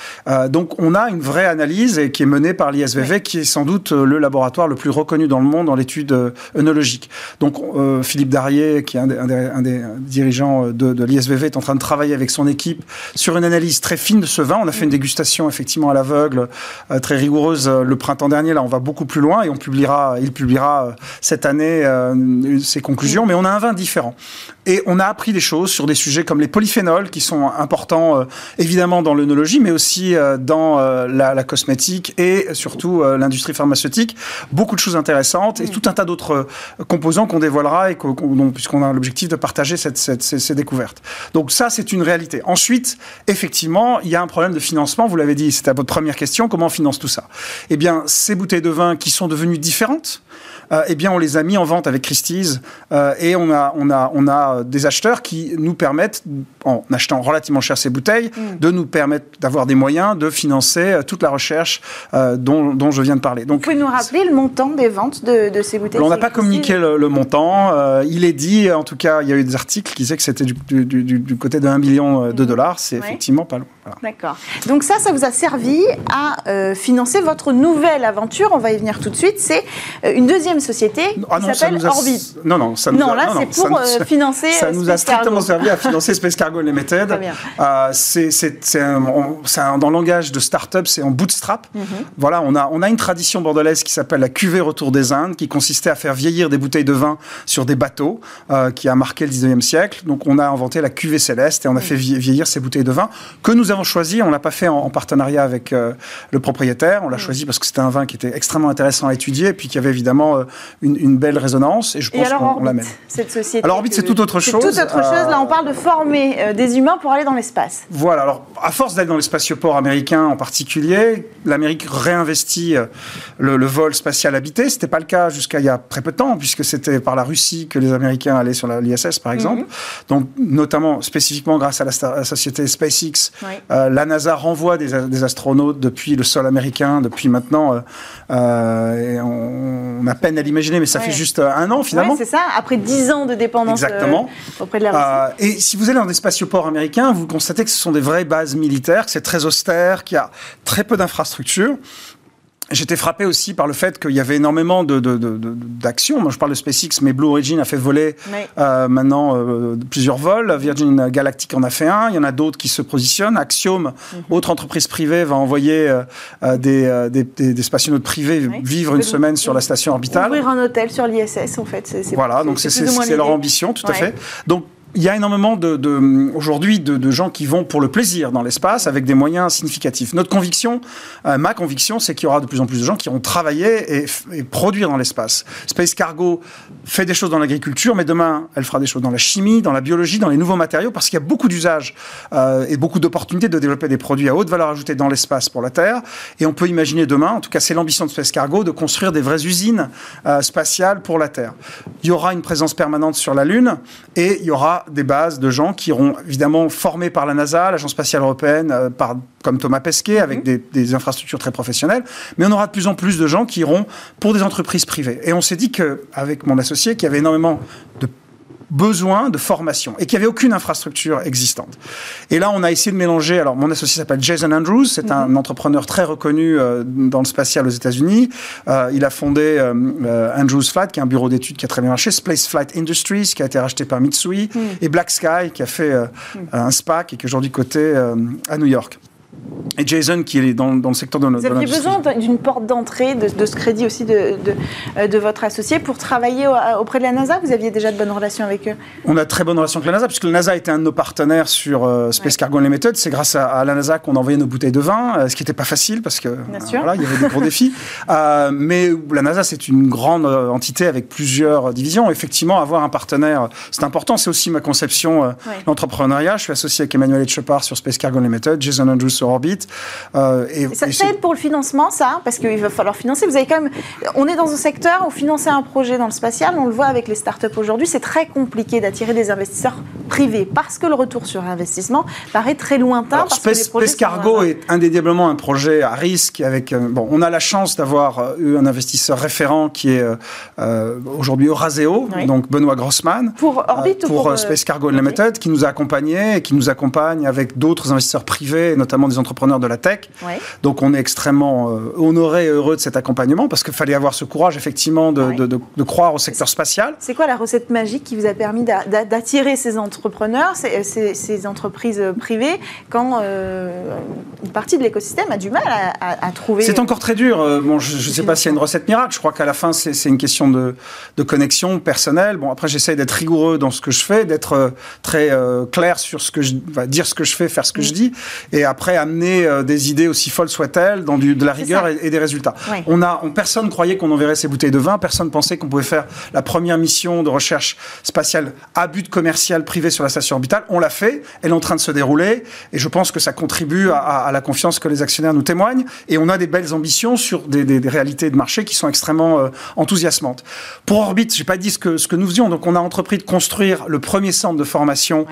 donc, on a une vraie analyse et qui est menée par l'ISVV, qui est sans doute le laboratoire le plus reconnu dans le monde dans l'étude œnologique. Donc, Philippe Darier, qui est un des un des dirigeants de, l'ISVV est en train de travailler avec son équipe sur une analyse très fine de ce vin. On a fait une dégustation effectivement à l'aveugle, euh, très rigoureuse euh, le printemps dernier. Là, on va beaucoup plus loin et on publiera, il publiera euh, cette année ses conclusions. Mais on a un vin différent. Et on a appris des choses sur des sujets comme les polyphénols, qui sont importants évidemment dans l'œnologie, mais aussi dans la, cosmétique et surtout l'industrie pharmaceutique. Beaucoup de choses intéressantes et tout un tas d'autres composants qu'on dévoilera et puisqu'on a l'objectif de partager ces, découvertes. Donc ça, c'est une réalité. Ensuite, effectivement, il y a un problème de financement. Vous l'avez dit, c'était à votre première question. Comment on finance tout ça? Eh bien, ces bouteilles de vin qui sont devenues différentes, euh, eh bien, on les a mis en vente avec Christie's euh, et on a, on, a, on a des acheteurs qui nous permettent, en achetant relativement cher ces bouteilles, mm. de nous permettre d'avoir des moyens de financer euh, toute la recherche dont, dont, je viens de parler. Donc, Vous pouvez nous rappeler le montant des ventes de, de ces bouteilles On n'a pas communiqué le, montant. il est dit, en tout cas, il y a eu des articles qui disaient que c'était du, du, du, côté de 1 million de mm. dollars. C'est effectivement pas loin. D'accord. Donc ça, ça vous a servi à financer votre nouvelle aventure. On va y venir tout de suite. C'est une deuxième société ah qui s'appelle Orbit. Non, non, ça nous non, là, c'est pour euh, financer. Ça nous a strictement servi à financer Space Cargo Limited. Euh, c'est dans le langage de start-up, c'est en bootstrap. Mhm. Voilà, on a, on a une tradition bordelaise qui s'appelle la cuvée Retour des Indes, qui consistait à faire vieillir des bouteilles de vin sur des bateaux, euh, qui a marqué le 19e siècle. Donc, on a inventé la cuvée céleste et on a fait vieillir ces bouteilles de vin que nous avons avons choisi, on l'a pas fait en, partenariat avec le propriétaire, on l'a choisi parce que c'était un vin qui était extrêmement intéressant à étudier et puis qui avait évidemment une, belle résonance. Et je pense qu'on l'amène. Cette société. Alors Orbit, c'est tout autre chose. Tout autre chose. Là, on parle de former des humains pour aller dans l'espace. Voilà. Alors, à force d'aller dans les spatioports américains en particulier, l'Amérique réinvestit le, le vol spatial habité. C'était pas le cas jusqu'à il y a très peu de temps, puisque c'était par la Russie que les Américains allaient sur l'ISS, par exemple. Mhm. Donc, notamment, spécifiquement grâce à la, société SpaceX, euh, la NASA renvoie des, astronautes depuis le sol américain, depuis maintenant. Euh, euh, on, a peine à l'imaginer, mais ça fait juste un an finalement. c'est ça, après dix ans de dépendance Exactement. auprès de la Russie. et si vous allez dans des spatioports américains, vous constatez que ce sont des vraies bases militaires, que c'est très austère, qu'il y a très peu d'infrastructures. J'étais frappé aussi par le fait qu'il y avait énormément d'actions. Moi, je parle de SpaceX, mais Blue Origin a fait voler euh, maintenant euh, plusieurs vols. Virgin Galactic en a fait un. Il y en a d'autres qui se positionnent. Axiom, mhm. autre entreprise privée, va envoyer euh, des, des, des, spationautes privés vivre une semaine sur la station orbitale. Ouvrir un hôtel sur l'ISS, en fait. voilà, donc c'est leur ambition, tout à fait. Donc il y a énormément de, aujourd'hui de, gens qui vont pour le plaisir dans l'espace avec des moyens significatifs. Notre conviction, euh, ma conviction, c'est qu'il y aura de plus en plus de gens qui vont travailler et, et produire dans l'espace. Space Cargo fait des choses dans l'agriculture, mais demain, elle fera des choses dans la chimie, dans la biologie, dans les nouveaux matériaux, parce qu'il y a beaucoup d'usages euh, et beaucoup d'opportunités de développer des produits à haute valeur ajoutée dans l'espace pour la Terre. Et on peut imaginer demain, en tout cas c'est l'ambition de Space Cargo, de construire des vraies usines euh, spatiales pour la Terre. Il y aura une présence permanente sur la Lune et il y aura des bases de gens qui seront évidemment formés par la NASA, l'Agence spatiale européenne, euh, par, comme Thomas Pesquet, avec mhm. des, infrastructures très professionnelles. Mais on aura de plus en plus de gens qui iront pour des entreprises privées. Et on s'est dit qu'avec mon associé, qu'il y avait énormément de besoin de formation et qu'il n'y avait aucune infrastructure existante. Et là, on a essayé de mélanger. Alors, mon associé s'appelle Jason Andrews, c'est un mhm. entrepreneur très reconnu euh, dans le spatial aux États-Unis. Euh, il a fondé euh, Andrews Flight, qui est un bureau d'études qui a très bien marché, Space Flight Industries, qui a été racheté par Mitsui, mhm. et Black Sky, qui a fait mhm. un SPAC et qui est aujourd'hui coté à New York et Jason qui est dans, dans le secteur de, Vous aviez besoin d'une porte d'entrée, de, ce crédit aussi de, euh, de, votre associé pour travailler auprès de la NASA Vous aviez déjà de bonnes relations avec eux On a très bonnes relations avec la NASA, puisque la NASA était un de nos partenaires sur euh, Space Cargo Unlimited. C'est grâce à, la NASA qu'on envoyait nos bouteilles de vin, euh, ce qui n'était pas facile parce que voilà, il y avait des gros défis. mais la NASA, c'est une grande entité avec plusieurs divisions. Effectivement, avoir un partenaire, c'est important. C'est aussi ma conception d'entrepreneuriat. Je suis associé avec Emmanuel Etchepart sur Space Cargo Unlimited, Jason Andrews sur Orbit. Euh, et, ça, aide pour le financement, ça, parce qu'il va falloir financer. Vous avez quand même, on est dans un secteur où financer un projet dans le spatial, on le voit avec les startups aujourd'hui, c'est très compliqué d'attirer des investisseurs privés parce que le retour sur investissement paraît très lointain. Alors, Space, Cargo est indéniablement un projet à risque. Avec, euh, bon, on a la chance d'avoir euh, eu un investisseur référent qui est aujourd'hui Euraseo, donc Benoît Grossman. Pour Orbit pour, pour Space Cargo Unlimited, qui nous a accompagnés et qui nous accompagne avec d'autres investisseurs privés, notamment des entrepreneurs de la tech. Donc on est extrêmement euh, honoré et heureux de cet accompagnement parce qu'il fallait avoir ce courage effectivement de, de, croire au secteur spatial. C'est quoi la recette magique qui vous a permis d'attirer ces entrepreneurs, ces, entreprises privées, quand euh, une partie de l'écosystème a du mal à, trouver... C'est encore très dur. Euh, bon, je ne sais pas s'il y a une recette miracle. Je crois qu'à la fin, c'est une question de, connexion personnelle. Bon, après, j'essaie d'être rigoureux dans ce que je fais, d'être très clair sur ce que je... vais dire ce que je fais, faire ce que je dis. Et après, amener euh, des idées aussi folles soient-elles, dans du, de la rigueur et, des résultats. On a, on, personne croyait qu'on enverrait ces bouteilles de vin, personne pensait qu'on pouvait faire la première mission de recherche spatiale à but commercial privé sur la station orbitale. On l'a fait, elle est en train de se dérouler, et je pense que ça contribue à, la confiance que les actionnaires nous témoignent, et on a des belles ambitions sur des, des, réalités de marché qui sont extrêmement euh, enthousiasmantes. Pour Orbit, j'ai pas dit ce que, ce que nous faisions, donc on a entrepris de construire le premier centre de formation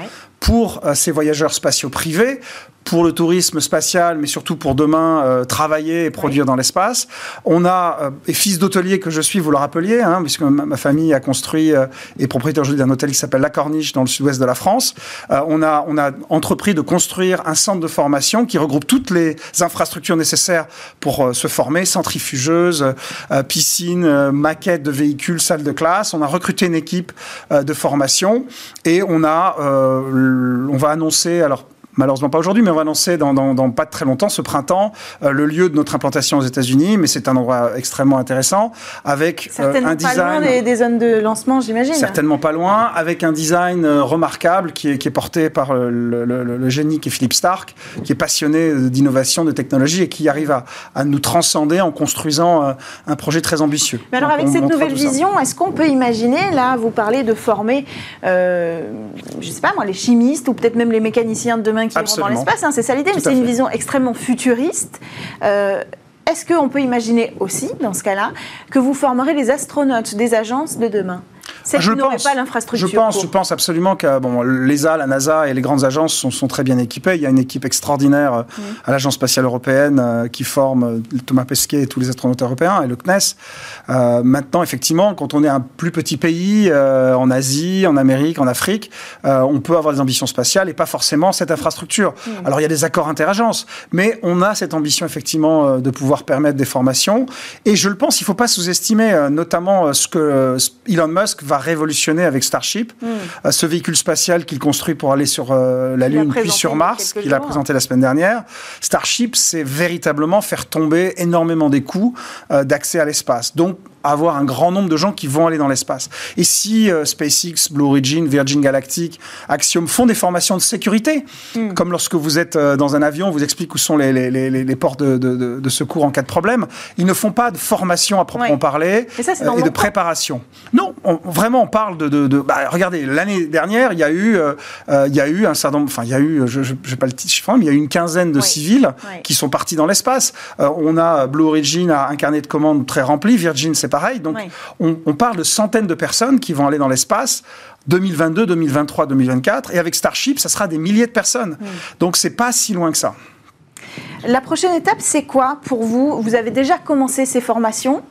pour euh, ces voyageurs spatiaux privés pour le tourisme spatial, mais surtout pour demain euh, travailler et produire dans l'espace. On a, euh, et fils d'hôtelier que je suis, vous le rappeliez, hein, puisque ma, famille a construit et est propriétaire d'un hôtel qui s'appelle La Corniche dans le sud-ouest de la France. on, a, on a entrepris de construire un centre de formation qui regroupe toutes les infrastructures nécessaires pour se former, centrifugeuse, piscine, maquette de véhicules, salle de classe. On a recruté une équipe de formation et on a on va annoncer, alors malheureusement pas aujourd'hui, mais on va annoncer dans, dans, pas très longtemps, ce printemps, euh, le lieu de notre implantation aux États-Unis. Mais c'est un endroit extrêmement intéressant avec un design. Pas loin des, zones de lancement, j'imagine. Certainement pas loin, avec un design remarquable qui est, qui est porté par le, le, génie qui est Philippe Stark, qui est passionné d'innovation, de technologie et qui arrive à, à nous transcender en construisant un projet très ambitieux. Mais alors, avec cette nouvelle vision, est-ce qu'on peut imaginer, là, vous parlez de former, euh, je sais pas moi, les chimistes ou peut-être même les mécaniciens de demain qui vont dans l'espace, hein, c'est ça l'idée, mais c'est une vision extrêmement futuriste. Euh, est-ce qu'on peut imaginer aussi, dans ce cas-là, que vous formerez les astronautes des agences de demain? Je pense, pas l'infrastructure. Je pense, je pense absolument que bon, l'ESA, la NASA et les grandes agences sont, sont, très bien équipées. Il y a une équipe extraordinaire euh, mm. à l'Agence spatiale européenne euh, qui forme euh, Thomas Pesquet et tous les astronautes européens et le CNES. maintenant, effectivement, quand on est un plus petit pays en Asie, en Amérique, en Afrique, on peut avoir des ambitions spatiales et pas forcément cette infrastructure. Mm. Alors il y a des accords interagences, mais on a cette ambition effectivement de pouvoir permettre des formations. Et je le pense, il ne faut pas sous-estimer notamment ce que Elon Musk va révolutionner avec Starship, hmm. euh, ce véhicule spatial qu'il construit pour aller sur euh, la Lune puis sur Mars, qu'il a présenté la semaine dernière. Starship, c'est véritablement faire tomber énormément des coûts euh, d'accès à l'espace. Donc, avoir un grand nombre de gens qui vont aller dans l'espace. Et si euh, SpaceX, Blue Origin, Virgin Galactic, Axiom font des formations de sécurité, hmm. comme lorsque vous êtes euh, dans un avion, on vous explique où sont les, les, les, les portes de, de, de, secours en cas de problème, ils ne font pas de formation à proprement parler et de préparation. Non, vraiment, on parle de... de bah, regardez, l'année dernière, il y a eu, euh, il y a eu un certain nombre, enfin, il y a eu, je n'ai pas le titre, mais il y a eu une quinzaine de civils qui sont partis dans l'espace. on a Blue Origin a un carnet de commandes très rempli, Virgin, c'est pareil. Donc, on, parle de centaines de personnes qui vont aller dans l'espace 2022, 2023, 2024. Et avec Starship, ça sera des milliers de personnes. Donc, c'est pas si loin que ça. La prochaine étape, c'est quoi pour vous? Vous avez déjà commencé ces formations?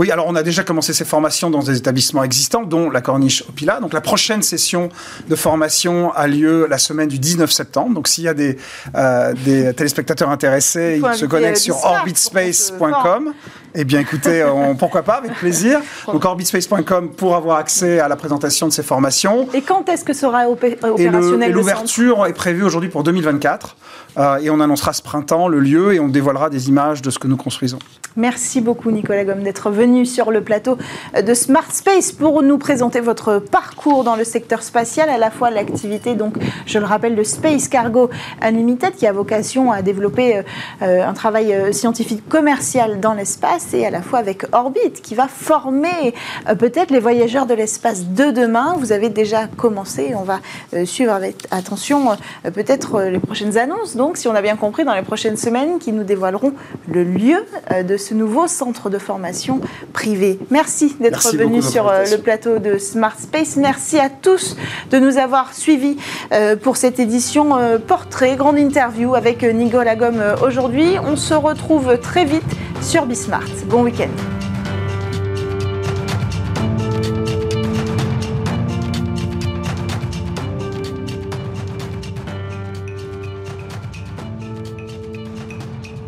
Oui, alors on a déjà commencé ces formations dans des établissements existants, dont la Corniche Opila. Donc la prochaine session de formation a lieu la semaine du 19 septembre. Donc s'il y a des, euh, des téléspectateurs intéressés, ils se connectent sur orbitspace.com. Eh bien, écoutez, pourquoi pas, avec plaisir. Donc, orbitspace.com pour avoir accès à la présentation de ces formations. Et quand est-ce que sera opérationnel l'ouverture est prévue aujourd'hui pour 2024. Euh, et on annoncera ce printemps le lieu et on dévoilera des images de ce que nous construisons. Merci beaucoup, Nicolas Gomme, d'être venu sur le plateau de Smart Space pour nous présenter votre parcours dans le secteur spatial, à la fois l'activité, donc, je le rappelle, de Space Cargo Unlimited, qui a vocation à développer euh, euh, un travail scientifique commercial dans l'espace et à la fois avec Orbit qui va former euh, peut-être les voyageurs de l'espace de demain. Vous avez déjà commencé, on va euh, suivre avec attention euh, peut-être les prochaines annonces. Donc, si on a bien compris, dans les prochaines semaines, qui nous dévoileront le lieu de ce nouveau centre de formation privé. Merci d'être venu sur le plateau de Smart Space. Merci à tous de nous avoir suivis pour cette édition portrait, grande interview avec Nicolas Gomme aujourd'hui. On se retrouve très vite sur Bismart. Bon week-end.